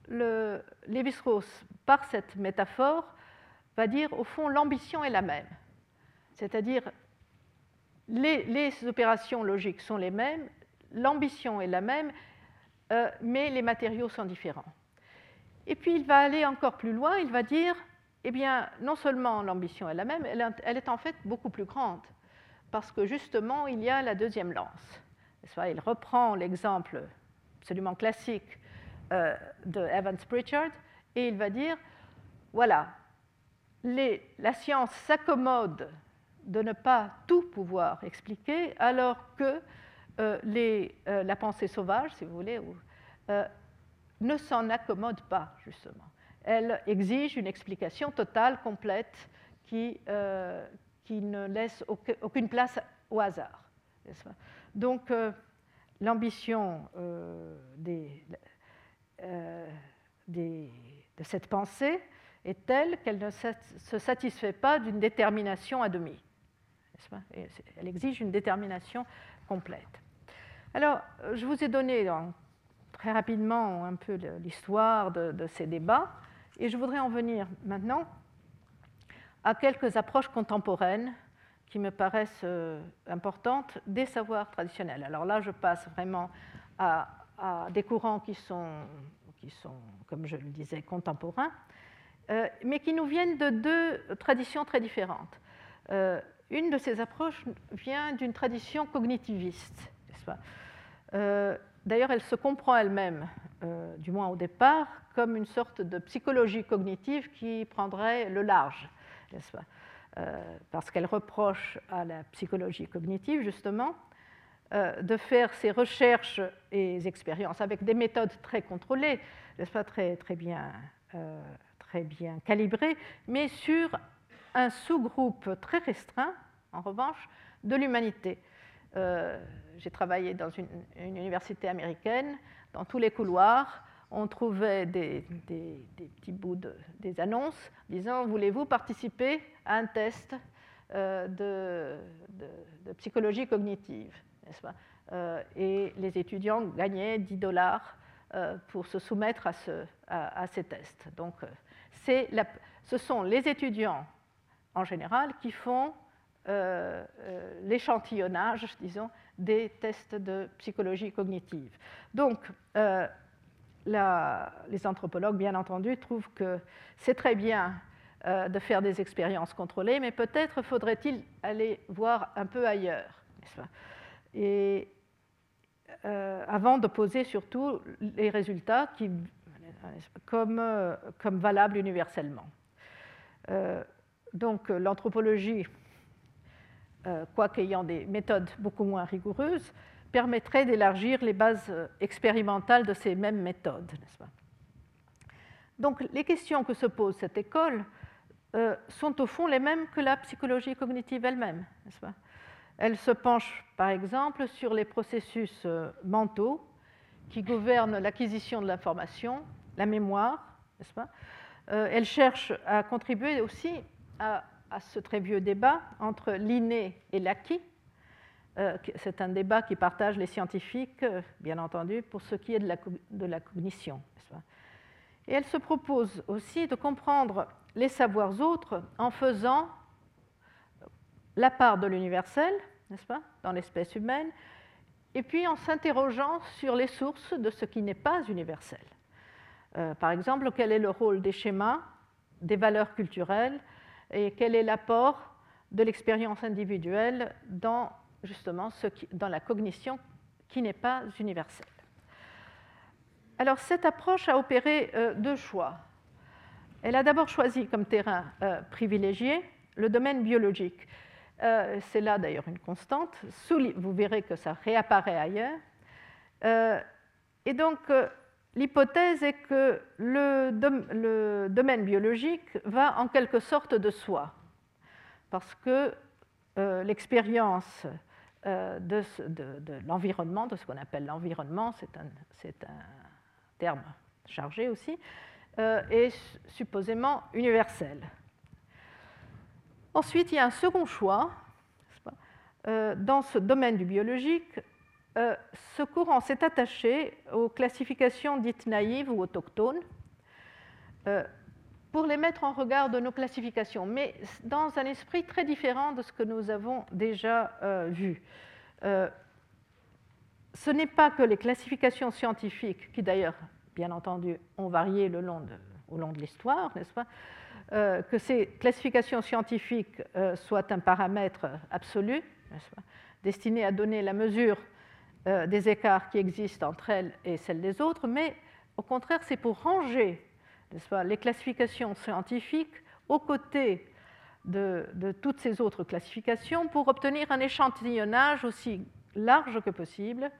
Lévi-Strauss, par cette métaphore, va dire au fond l'ambition est la même. C'est-à-dire les, les, opérations logiques sont les mêmes, l'ambition est la même, euh, mais les matériaux sont différents. Et puis il va aller encore plus loin, il va dire, eh bien, non seulement l'ambition est la même, elle est en fait beaucoup plus grande parce que justement, il y a la deuxième lance. Il reprend l'exemple absolument classique euh, de Evans Pritchard et il va dire, voilà, la science s'accommode de ne pas tout pouvoir expliquer, alors que euh, euh, la pensée sauvage, si vous voulez, ne s'en accommode pas, justement. Elle exige une explication totale, complète, qui, qui ne laisse aucune place au hasard. Donc, l'ambition des, des, de cette pensée est telle qu'elle ne se satisfait pas d'une détermination à demi. Elle exige une détermination complète. Alors, je vous ai donné très rapidement un peu l'histoire de, ces débats, et je voudrais en venir maintenant à quelques approches contemporaines qui me paraissent euh, importantes des savoirs traditionnels. Alors là, je passe vraiment à, des courants qui sont, qui sont, comme je le disais, contemporains, euh, mais qui nous viennent de deux traditions très différentes. Euh, une de ces approches vient d'une tradition cognitiviste, D'ailleurs, elle se comprend elle-même, du moins au départ, comme une sorte de psychologie cognitive qui prendrait le large, euh, Parce qu'elle reproche à la psychologie cognitive, justement, de faire ses recherches et expériences avec des méthodes très contrôlées, n'est-ce très, très, bien, très bien calibrées, mais sur un sous-groupe très restreint, en revanche, de l'humanité. Euh, j'ai travaillé dans une, université américaine. Dans tous les couloirs, on trouvait des, petits bouts de, des annonces disant Voulez-vous participer à un test euh, de, psychologie cognitive euh, Et les étudiants gagnaient 10 dollars pour se soumettre à, ce, à, ces tests. Donc, ce sont les étudiants en général qui font euh, euh, l'échantillonnage, disons, des tests de psychologie cognitive. Donc, euh, les anthropologues, bien entendu, trouvent que c'est très bien de faire des expériences contrôlées, mais peut-être faudrait-il aller voir un peu ailleurs, Et avant de poser surtout les résultats comme, comme valables universellement. donc, l'anthropologie euh, quoique ayant des méthodes beaucoup moins rigoureuses, permettrait d'élargir les bases euh, expérimentales de ces mêmes méthodes. Donc les questions que se pose cette école euh, sont au fond les mêmes que la psychologie cognitive elle-même. Elle se penche par exemple sur les processus mentaux qui gouvernent l'acquisition de l'information, la mémoire, Elle cherche à contribuer aussi à à ce très vieux débat entre l'inné et l'acquis. Euh, c'est un débat qui partage les scientifiques, euh, bien entendu, pour ce qui est de la, cognition. Et elle se propose aussi de comprendre les savoirs autres en faisant la part de l'universel, n'est-ce pas, dans l'espèce humaine, et puis en s'interrogeant sur les sources de ce qui n'est pas universel. Euh, par exemple, quel est le rôle des schémas, des valeurs culturelles, et quel est l'apport de l'expérience individuelle dans justement dans la cognition qui n'est pas universelle. Alors cette approche a opéré euh, deux choix. Elle a d'abord choisi comme terrain euh, privilégié le domaine biologique. Euh, c'est là d'ailleurs une constante. vous verrez que ça réapparaît ailleurs. et donc L'hypothèse est que le, domaine biologique va en quelque sorte de soi, parce que l'expérience euh, de, l'environnement, de ce qu'on appelle l'environnement, c'est un, terme chargé aussi, euh, est supposément universel. Ensuite, il y a un second choix. dans ce domaine du biologique, euh, ce courant s'est attaché aux classifications dites naïves ou autochtones euh, pour les mettre en regard de nos classifications, mais dans un esprit très différent de ce que nous avons déjà euh, vu. ce n'est pas que les classifications scientifiques, qui d'ailleurs, bien entendu, ont varié au long de l'histoire, pas, que ces classifications scientifiques soient un paramètre absolu, destiné à donner la mesure euh, des écarts qui existent entre elles et celles des autres, mais au contraire, c'est pour ranger les classifications scientifiques aux côtés de, toutes ces autres classifications pour obtenir un échantillonnage aussi large que possible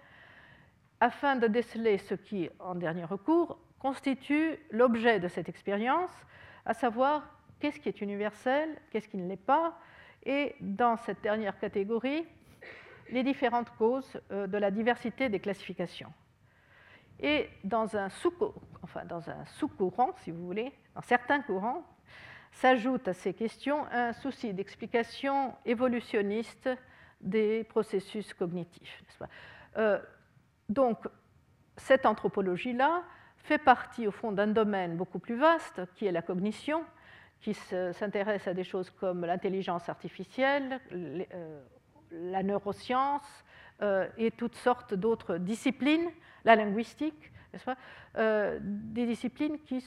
afin de déceler ce qui, en dernier recours, constitue l'objet de cette expérience, à savoir qu'est-ce qui est universel, qu'est-ce qui ne l'est pas, et dans cette dernière catégorie, les différentes causes euh, de la diversité des classifications. Et dans un sous-courant, si vous voulez, dans certains courants, s'ajoute à ces questions un souci d'explication évolutionniste des processus cognitifs. Euh, donc, cette anthropologie-là fait partie, au fond, d'un domaine beaucoup plus vaste, qui est la cognition, qui s'intéresse à des choses comme l'intelligence artificielle, euh, la neuroscience euh, et toutes sortes d'autres disciplines, la linguistique, euh, des disciplines qui,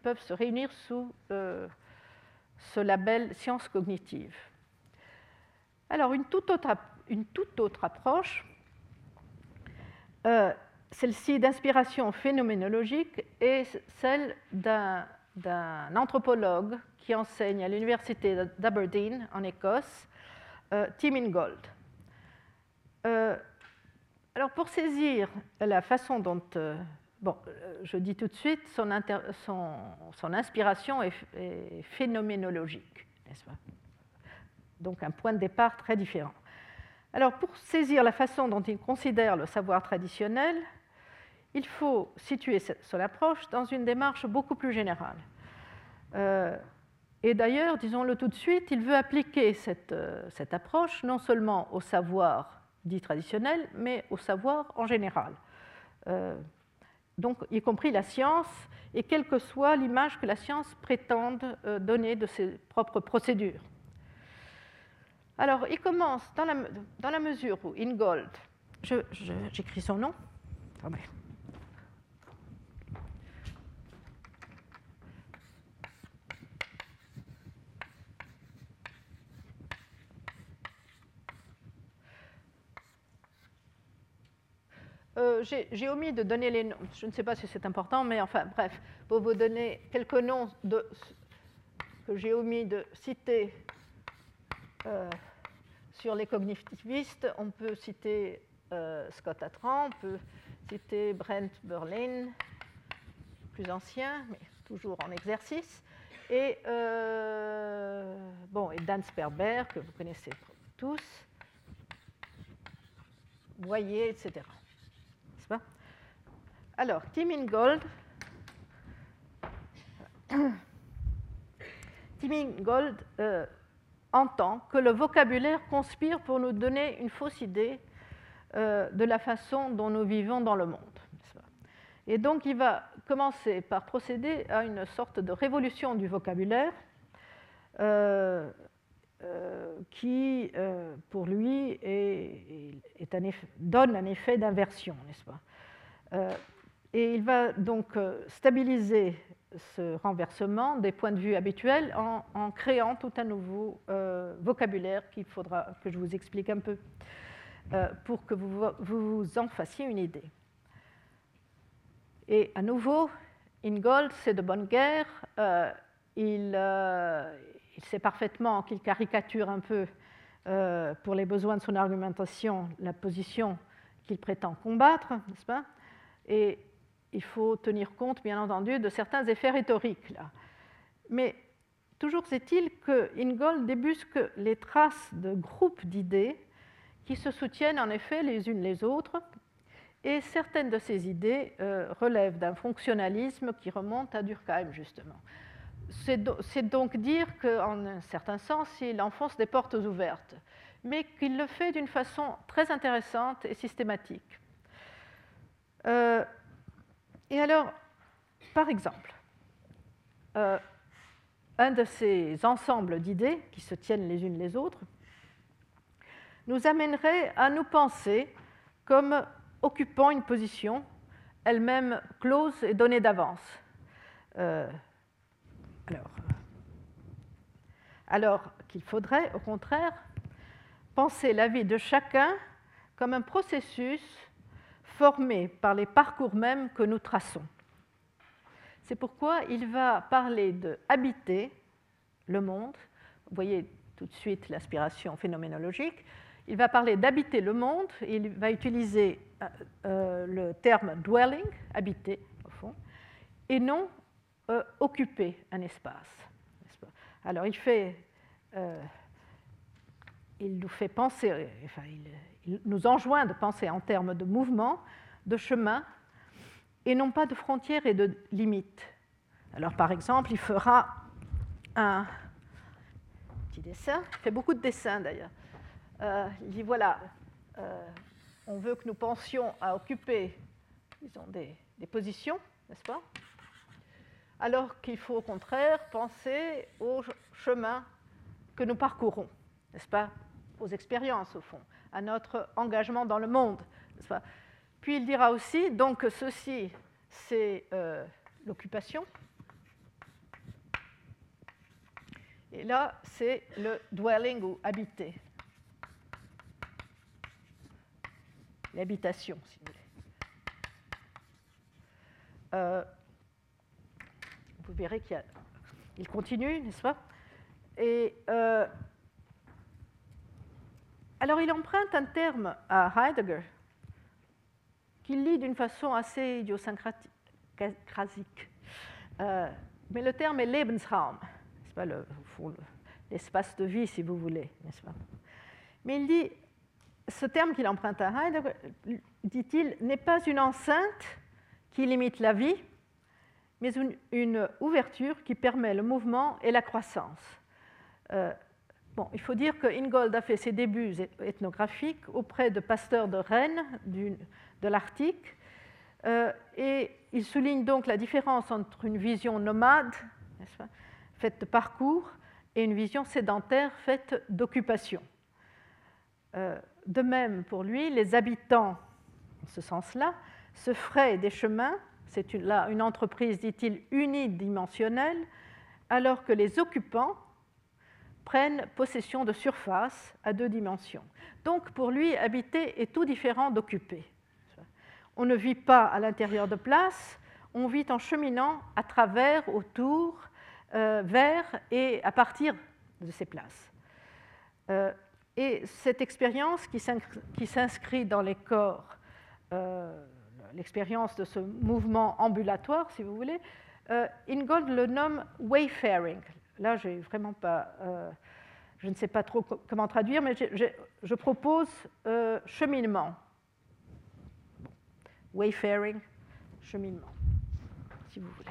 peuvent se réunir sous ce label sciences cognitives. Alors, une toute autre, approche, celle-ci d'inspiration phénoménologique, est celle d'un anthropologue qui enseigne à l'université d'Aberdeen en Écosse, euh, Tim Ingold. Euh, alors pour saisir la façon dont, euh, bon, je dis tout de suite, son, inspiration est, phénoménologique, n'est-ce pas? Donc un point de départ très différent. Alors pour saisir la façon dont il considère le savoir traditionnel, il faut situer son approche dans une démarche beaucoup plus générale. Et d'ailleurs, disons-le tout de suite, il veut appliquer cette, euh, cette, approche non seulement au savoir dit traditionnel, mais au savoir en général. Euh, donc, y compris la science, et quelle que soit l'image que la science prétende euh, donner de ses propres procédures. Alors, il commence dans la, mesure où Ingold, j'écris son nom. Euh, j'ai omis de donner les noms. Je ne sais pas si c'est important, mais enfin, bref, pour vous donner quelques noms que j'ai omis de citer euh, sur les cognitivistes, on peut citer euh, Scott Atran, on peut citer Brent Berlin, plus ancien, mais toujours en exercice, et, bon, et Dan Sperber, que vous connaissez tous, Boyer, etc. Alors, Tim Ingold, euh, entend que le vocabulaire conspire pour nous donner une fausse idée euh, de la façon dont nous vivons dans le monde. Et donc, il va commencer par procéder à une sorte de révolution du vocabulaire euh, qui, pour lui, donne un effet d'inversion, n'est-ce pas? Et il va donc euh, stabiliser ce renversement des points de vue habituels en, créant tout un nouveau euh, vocabulaire qu'il faudra que je vous explique un peu euh, pour que vous, vous en fassiez une idée. Et à nouveau, Ingold, c'est de bonne guerre. il, il, sait parfaitement qu'il caricature un peu, pour les besoins de son argumentation, la position qu'il prétend combattre, n'est-ce pas? Et il faut tenir compte, bien entendu, de certains effets rhétoriques. Mais toujours est-il que Ingold débusque les traces de groupes d'idées qui se soutiennent en effet les unes les autres, et certaines de ces idées euh, relèvent d'un fonctionnalisme qui remonte à Durkheim, justement. C'est donc dire qu'en un certain sens, il enfonce des portes ouvertes, mais qu'il le fait d'une façon très intéressante et systématique. Euh, et alors, par exemple, euh, un de ces ensembles d'idées qui se tiennent les unes les autres nous amènerait à nous penser comme occupant une position elle-même close et donnée d'avance. Euh, alors, alors qu'il faudrait, au contraire, penser la vie de chacun comme un processus formés par les parcours mêmes que nous traçons. C'est pourquoi il va parler de habiter le monde. Vous voyez tout de suite l'aspiration phénoménologique. Il va parler d'habiter le monde. Il va utiliser euh, euh, le terme dwelling, habiter au fond, et non euh, occuper un espace. Alors il fait, il nous fait penser, enfin, il nous enjoint de penser en termes de mouvement, de chemin, et non pas de frontières et de limites. Alors par exemple, il fera un petit dessin, il fait beaucoup de dessins d'ailleurs. Euh, il dit voilà, euh, on veut que nous pensions à occuper disons, des, des positions, n'est-ce pas? Alors qu'il faut au contraire penser au chemin que nous parcourons, n'est-ce pas? Aux expériences au fond, à notre engagement dans le monde, puis il dira aussi, donc ceci, c'est euh, l'occupation. Et là, c'est le dwelling ou habiter. L'habitation, si vous voulez. Euh, vous verrez qu'il continue, n'est-ce pas? Et euh, alors, il emprunte un terme à Heidegger qu'il lit d'une façon assez idiosyncratique. Euh, mais le terme est Lebensraum, c'est pas l'espace de vie, si vous voulez, n'est-ce pas? Mais il dit, ce terme qu'il emprunte à Heidegger, dit-il, n'est pas une enceinte qui limite la vie, mais une, ouverture qui permet le mouvement et la croissance. Euh, il faut dire que Ingold a fait ses débuts ethnographiques auprès de pasteurs de Rennes, de l'Arctique. Euh, et il souligne donc la différence entre une vision nomade, faite de parcours, et une vision sédentaire faite d'occupation. Euh, de même, pour lui, les habitants, en ce sens-là, se feraient des chemins, c'est une entreprise, dit-il, unidimensionnelle, alors que les occupants prennent possession de surfaces à deux dimensions. Donc, pour lui, habiter est tout différent d'occuper on ne vit pas à l'intérieur de places, on vit en cheminant à travers, autour, euh, vers et à partir de ces places. Euh, et cette expérience qui s'inscrit dans les corps, euh, l'expérience de ce mouvement ambulatoire, si vous voulez, Ingold le nomme wayfaring. Là, j'ai vraiment pas, je ne sais pas trop comment traduire, mais je propose cheminement wayfaring, cheminement, si vous voulez.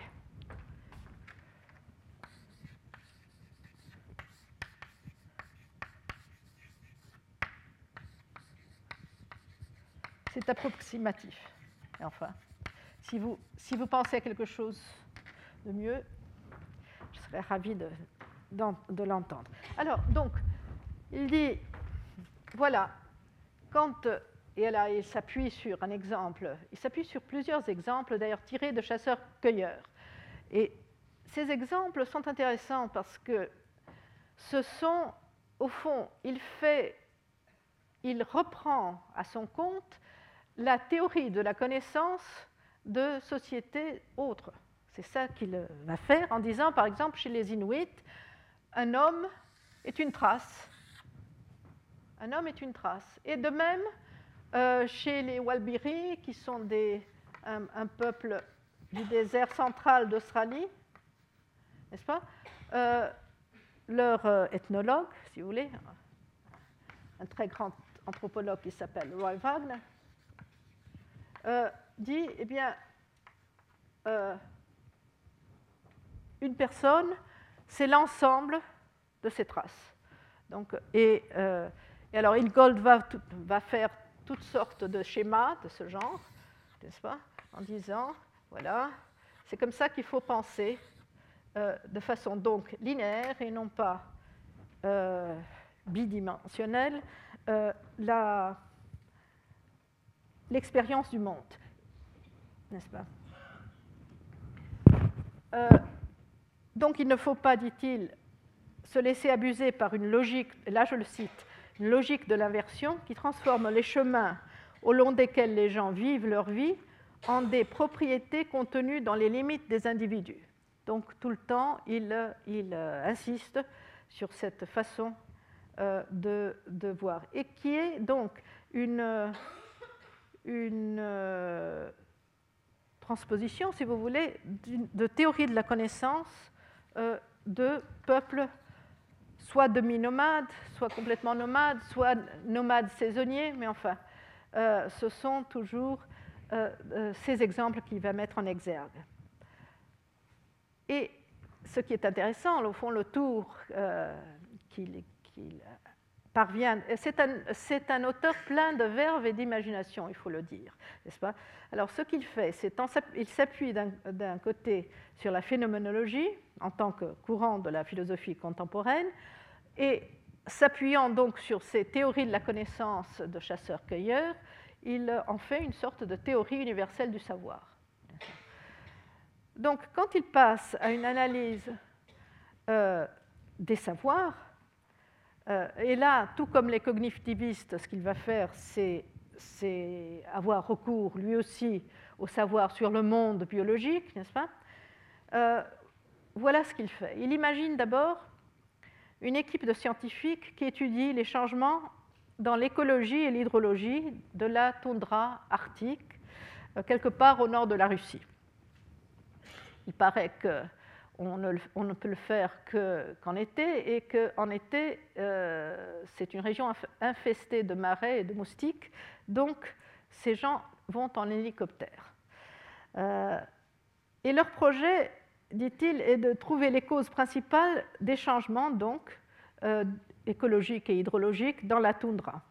C'est approximatif. Enfin, si vous, pensez à quelque chose de mieux, serais ravi de, de l'entendre. Alors, donc, il dit, voilà, quand et là, il s'appuie sur un exemple, il s'appuie sur plusieurs exemples, d'ailleurs tirés de chasseurs-cueilleurs. Et ces exemples sont intéressants parce que ce sont, au fond, il fait, il reprend à son compte la théorie de la connaissance de sociétés autres. C'est ça qu'il va faire en disant, par exemple, chez les Inuits, un homme est une trace. Un homme est une trace. Et de même, euh, chez les Walbiri, qui sont des, un, peuple du désert central d'Australie, n'est-ce pas euh, Leur euh, ethnologue, si vous voulez, un très grand anthropologue qui s'appelle Roy Wagner, dit, eh bien, une personne, c'est l'ensemble de ses traces. Donc, et, alors, Ingold va, faire toutes sortes de schémas de ce genre, n'est-ce pas En disant, voilà, c'est comme ça qu'il faut penser euh, de façon donc linéaire et non pas euh, bidimensionnelle euh, l'expérience du monde, n'est-ce pas Donc il ne faut pas, dit-il, se laisser abuser par une logique, là je le cite, une logique de l'inversion qui transforme les chemins au long desquels les gens vivent leur vie en des propriétés contenues dans les limites des individus. Donc tout le temps, il, insiste sur cette façon de, voir, et qui est donc une, une transposition, si vous voulez, de théorie de la connaissance euh, de peuples soit demi-nomades, soit complètement nomades, soit nomades saisonniers, mais enfin, euh, ce sont toujours euh, ces exemples qu'il va mettre en exergue. Et ce qui est intéressant, au fond, le tour qu'il c'est un, auteur plein de verve et d'imagination, il faut le dire, n'est-ce pas? Alors, ce qu'il fait, c'est qu'il s'appuie d'un côté sur la phénoménologie en tant que courant de la philosophie contemporaine, et s'appuyant donc sur ces théories de la connaissance de chasseurs-cueilleurs, il en fait une sorte de théorie universelle du savoir. Donc, quand il passe à une analyse euh, des savoirs, et là, tout comme les cognitivistes, ce qu'il va faire, c'est avoir recours lui aussi au savoir sur le monde biologique, n'est-ce pas? Euh, Voilà ce qu'il fait. Il imagine d'abord une équipe de scientifiques qui étudie les changements dans l'écologie et l'hydrologie de la toundra arctique, euh, quelque part au nord de la Russie. Il paraît que on ne, peut le faire qu'en été, et qu'en été, euh, c'est une région infestée de marais et de moustiques, donc ces gens vont en hélicoptère. Euh, et leur projet, dit-il, est de trouver les causes principales des changements donc, euh, écologiques et hydrologiques dans la toundra.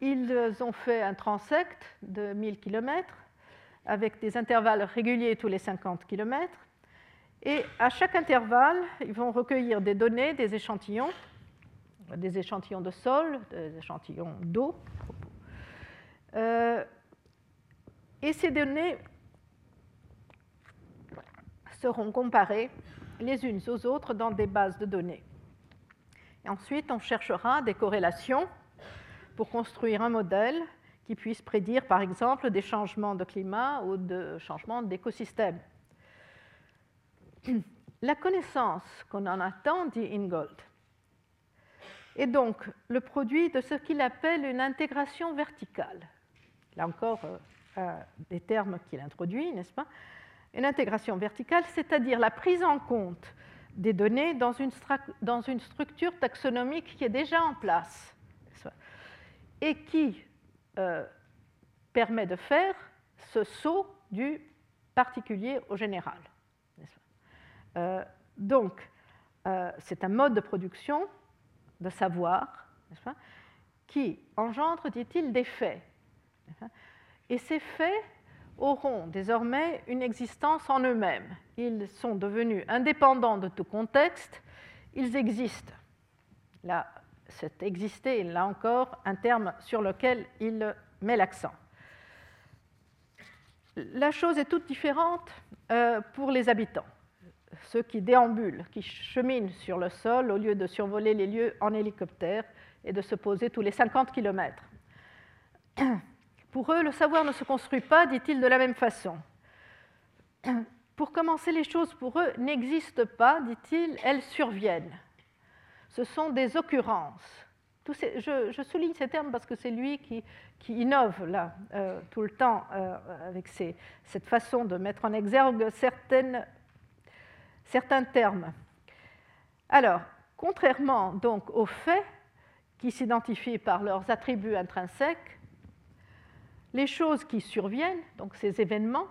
ils ont fait un transect de 1000 km avec des intervalles réguliers tous les 50 km. Et à chaque intervalle, ils vont recueillir des données, des échantillons, des échantillons de sol, des échantillons d'eau. Euh, et ces données seront comparées les unes aux autres dans des bases de données. Et ensuite, on cherchera des corrélations pour construire un modèle qui puisse prédire, par exemple, des changements de climat ou de changements d'écosystème. La connaissance qu'on en attend, dit Ingold, est donc le produit de ce qu'il appelle une intégration verticale. Là encore, euh, des termes qu'il introduit, n'est-ce pas? Une intégration verticale, c'est-à-dire la prise en compte des données dans une, dans une, structure taxonomique qui est déjà en place et qui euh, permet de faire ce saut du particulier au général. Euh, donc, euh, c'est un mode de production de savoir qui engendre, dit-il, des faits. Et ces faits auront désormais une existence en eux-mêmes. Ils sont devenus indépendants de tout contexte, ils existent. Là, cet exister, là encore, un terme sur lequel il met l'accent. La chose est toute différente euh, pour les habitants ceux qui déambulent, qui cheminent sur le sol au lieu de survoler les lieux en hélicoptère et de se poser tous les 50 km. Pour eux, le savoir ne se construit pas, dit-il, de la même façon. Pour commencer, les choses pour eux n'existent pas, dit-il, elles surviennent. Ce sont des occurrences. je, souligne ces termes parce que c'est lui qui, innove là, euh, tout le temps euh, avec cette façon de mettre en exergue certaines certains termes. Alors, contrairement donc aux faits qui s'identifient par leurs attributs intrinsèques, les choses qui surviennent, donc ces événements,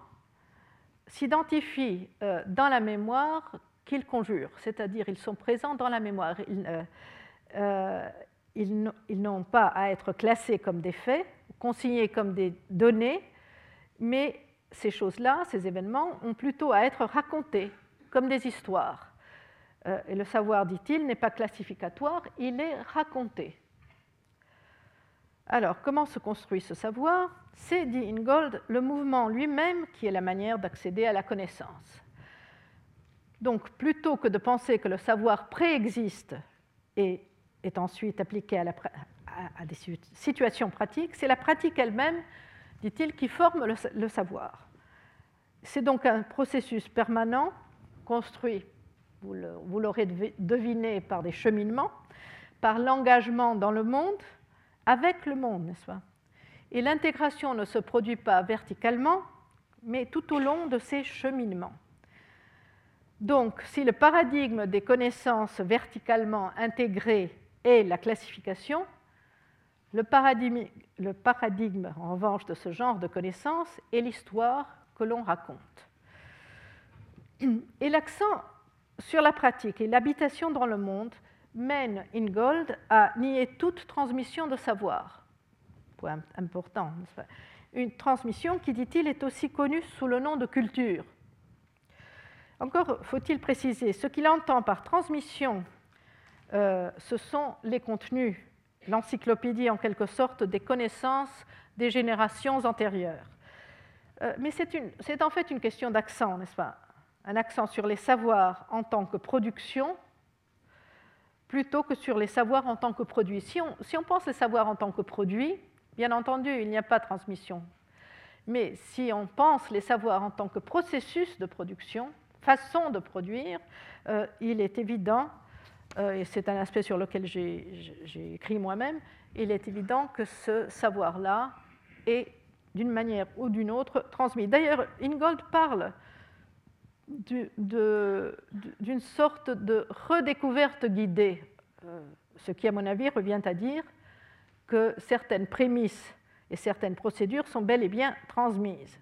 s'identifient euh, dans la mémoire qu'ils conjurent, c'est-à-dire ils sont présents dans la mémoire. Euh, ils n'ont pas à être classés comme des faits, consignés comme des données, mais ces choses-là, ces événements, ont plutôt à être racontés comme des histoires. Euh, et le savoir, dit-il, n'est pas classificatoire, il est raconté. Alors, comment se construit ce savoir? C'est, dit Ingold, le mouvement lui-même qui est la manière d'accéder à la connaissance. Donc, plutôt que de penser que le savoir préexiste et est ensuite appliqué à, des situations pratiques, c'est la pratique elle-même dit-il, qui forment le, savoir. C'est donc un processus permanent construit, vous l'aurez deviné, par des cheminements, par l'engagement dans le monde, avec le monde, n'est-ce pas? Et l'intégration ne se produit pas verticalement, mais tout au long de ces cheminements. Donc, si le paradigme des connaissances verticalement intégrées est la classification, le paradigme, le paradigme, en revanche, de ce genre de connaissances est l'histoire que l'on raconte. Et l'accent sur la pratique et l'habitation dans le monde mène Ingold à nier toute transmission de savoir. Point important, Une transmission qui, dit-il, est aussi connue sous le nom de culture. Encore faut-il préciser, ce qu'il entend par transmission, euh, ce sont les contenus, l'encyclopédie en quelque sorte des connaissances des générations antérieures. Euh, mais c'est en fait une question d'accent, n'est-ce pas? Un accent sur les savoirs en tant que production plutôt que sur les savoirs en tant que produit. Si on, pense les savoirs en tant que produit, bien entendu, il n'y a pas de transmission. Mais si on pense les savoirs en tant que processus de production, façon de produire, euh, il est évident, euh, et c'est un aspect sur lequel j'ai écrit moi-même, il est évident que ce savoir-là est d'une manière ou d'une autre transmis. D'ailleurs, Ingold parle d'une sorte de redécouverte guidée, euh, ce qui, à mon avis, revient à dire que certaines prémices et certaines procédures sont bel et bien transmises,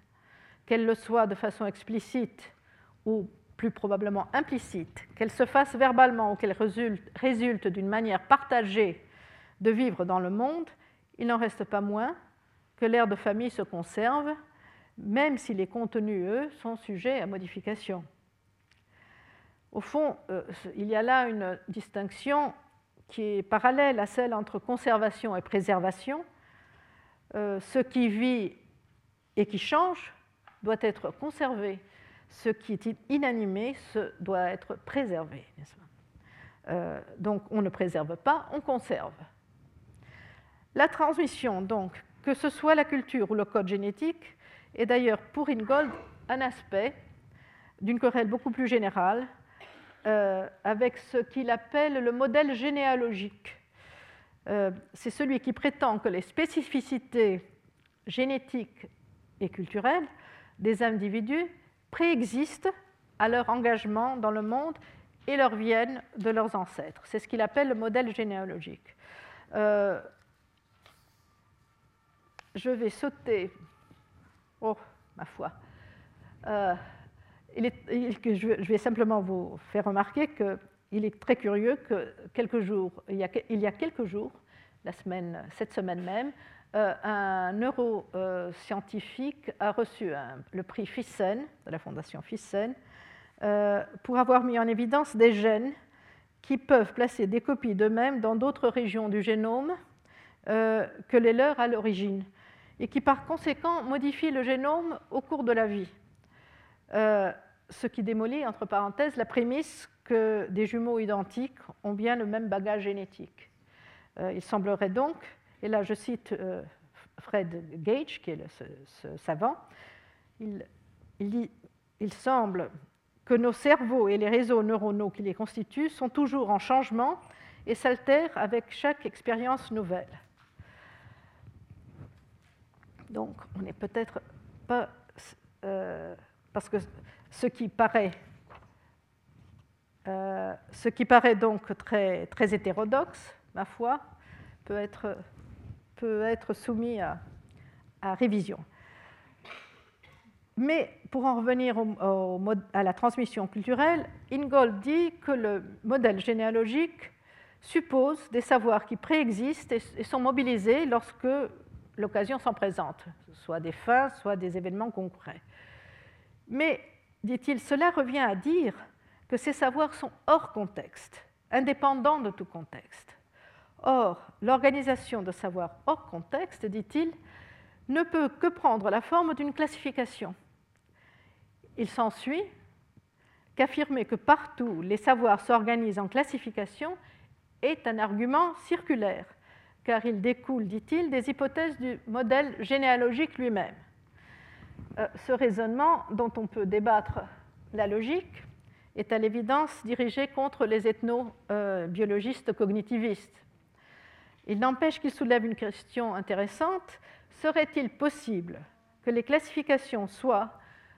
qu'elles le soient de façon explicite ou plus probablement implicite, qu'elles se fassent verbalement ou qu'elles résultent d'une manière partagée de vivre dans le monde, il n'en reste pas moins que l'air de famille se conserve même si les contenus, eux, sont sujets à modification. Au fond, euh, il y a là une distinction qui est parallèle à celle entre conservation et préservation. Euh, ce qui vit et qui change doit être conservé. Ce qui est inanimé doit être préservé. Euh, donc on ne préserve pas, on conserve. La transmission, donc, que ce soit la culture ou le code génétique, et d'ailleurs pour Ingold un aspect d'une querelle beaucoup plus générale euh, avec ce qu'il appelle le modèle généalogique. Euh, c'est celui qui prétend que les spécificités génétiques et culturelles des individus préexistent à leur engagement dans le monde et leur viennent de leurs ancêtres. C'est ce qu'il appelle le modèle généalogique. Euh, je vais sauter Oh, ma foi. Euh, je vais simplement vous faire remarquer qu'il est très curieux que quelques jours, il, y a, quelques jours, cette semaine même, euh, un neuroscientifique a reçu le prix Fissen de la Fondation Fissen euh, pour avoir mis en évidence des gènes qui peuvent placer des copies d'eux-mêmes dans d'autres régions du génome que les leurs à l'origine et qui par conséquent modifie le génome au cours de la vie. Euh, ce qui démolit, entre parenthèses, la prémisse que des jumeaux identiques ont bien le même bagage génétique. Euh, il semblerait donc, et là je cite euh, Fred Gage, qui est ce, savant, il, il dit Il semble que nos cerveaux et les réseaux neuronaux qui les constituent sont toujours en changement et s'altèrent avec chaque expérience nouvelle. Donc, on n'est peut-être pas. Euh, parce que ce qui paraît. Euh, donc très, hétérodoxe, ma foi, peut être, soumis à, révision. Mais pour en revenir à la transmission culturelle, Ingold dit que le modèle généalogique suppose des savoirs qui préexistent et sont mobilisés lorsque l'occasion s'en présente, soit des fins, soit des événements concrets. Mais, dit-il, cela revient à dire que ces savoirs sont hors contexte, indépendants de tout contexte. Or, l'organisation de savoirs hors contexte, dit-il, ne peut que prendre la forme d'une classification. Il s'ensuit qu'affirmer que partout les savoirs s'organisent en classification est un argument circulaire, car il découle, dit-il, des hypothèses du modèle généalogique lui-même. Euh, ce raisonnement, dont on peut débattre la logique, est à l'évidence dirigé contre les ethnobiologistes cognitivistes. Il n'empêche qu'il soulève une question intéressante. Serait-il possible que les classifications soient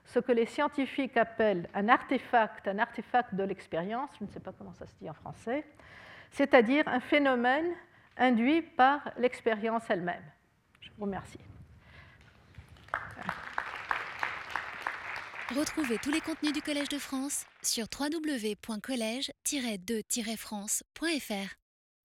ce que les scientifiques appellent un artefact, un artefact de l'expérience, je ne sais pas comment ça se dit en français, c'est-à-dire un phénomène induit par l'expérience elle-même. Je vous remercie. Retrouvez tous les contenus du Collège de France sur www.colège-2-france.fr.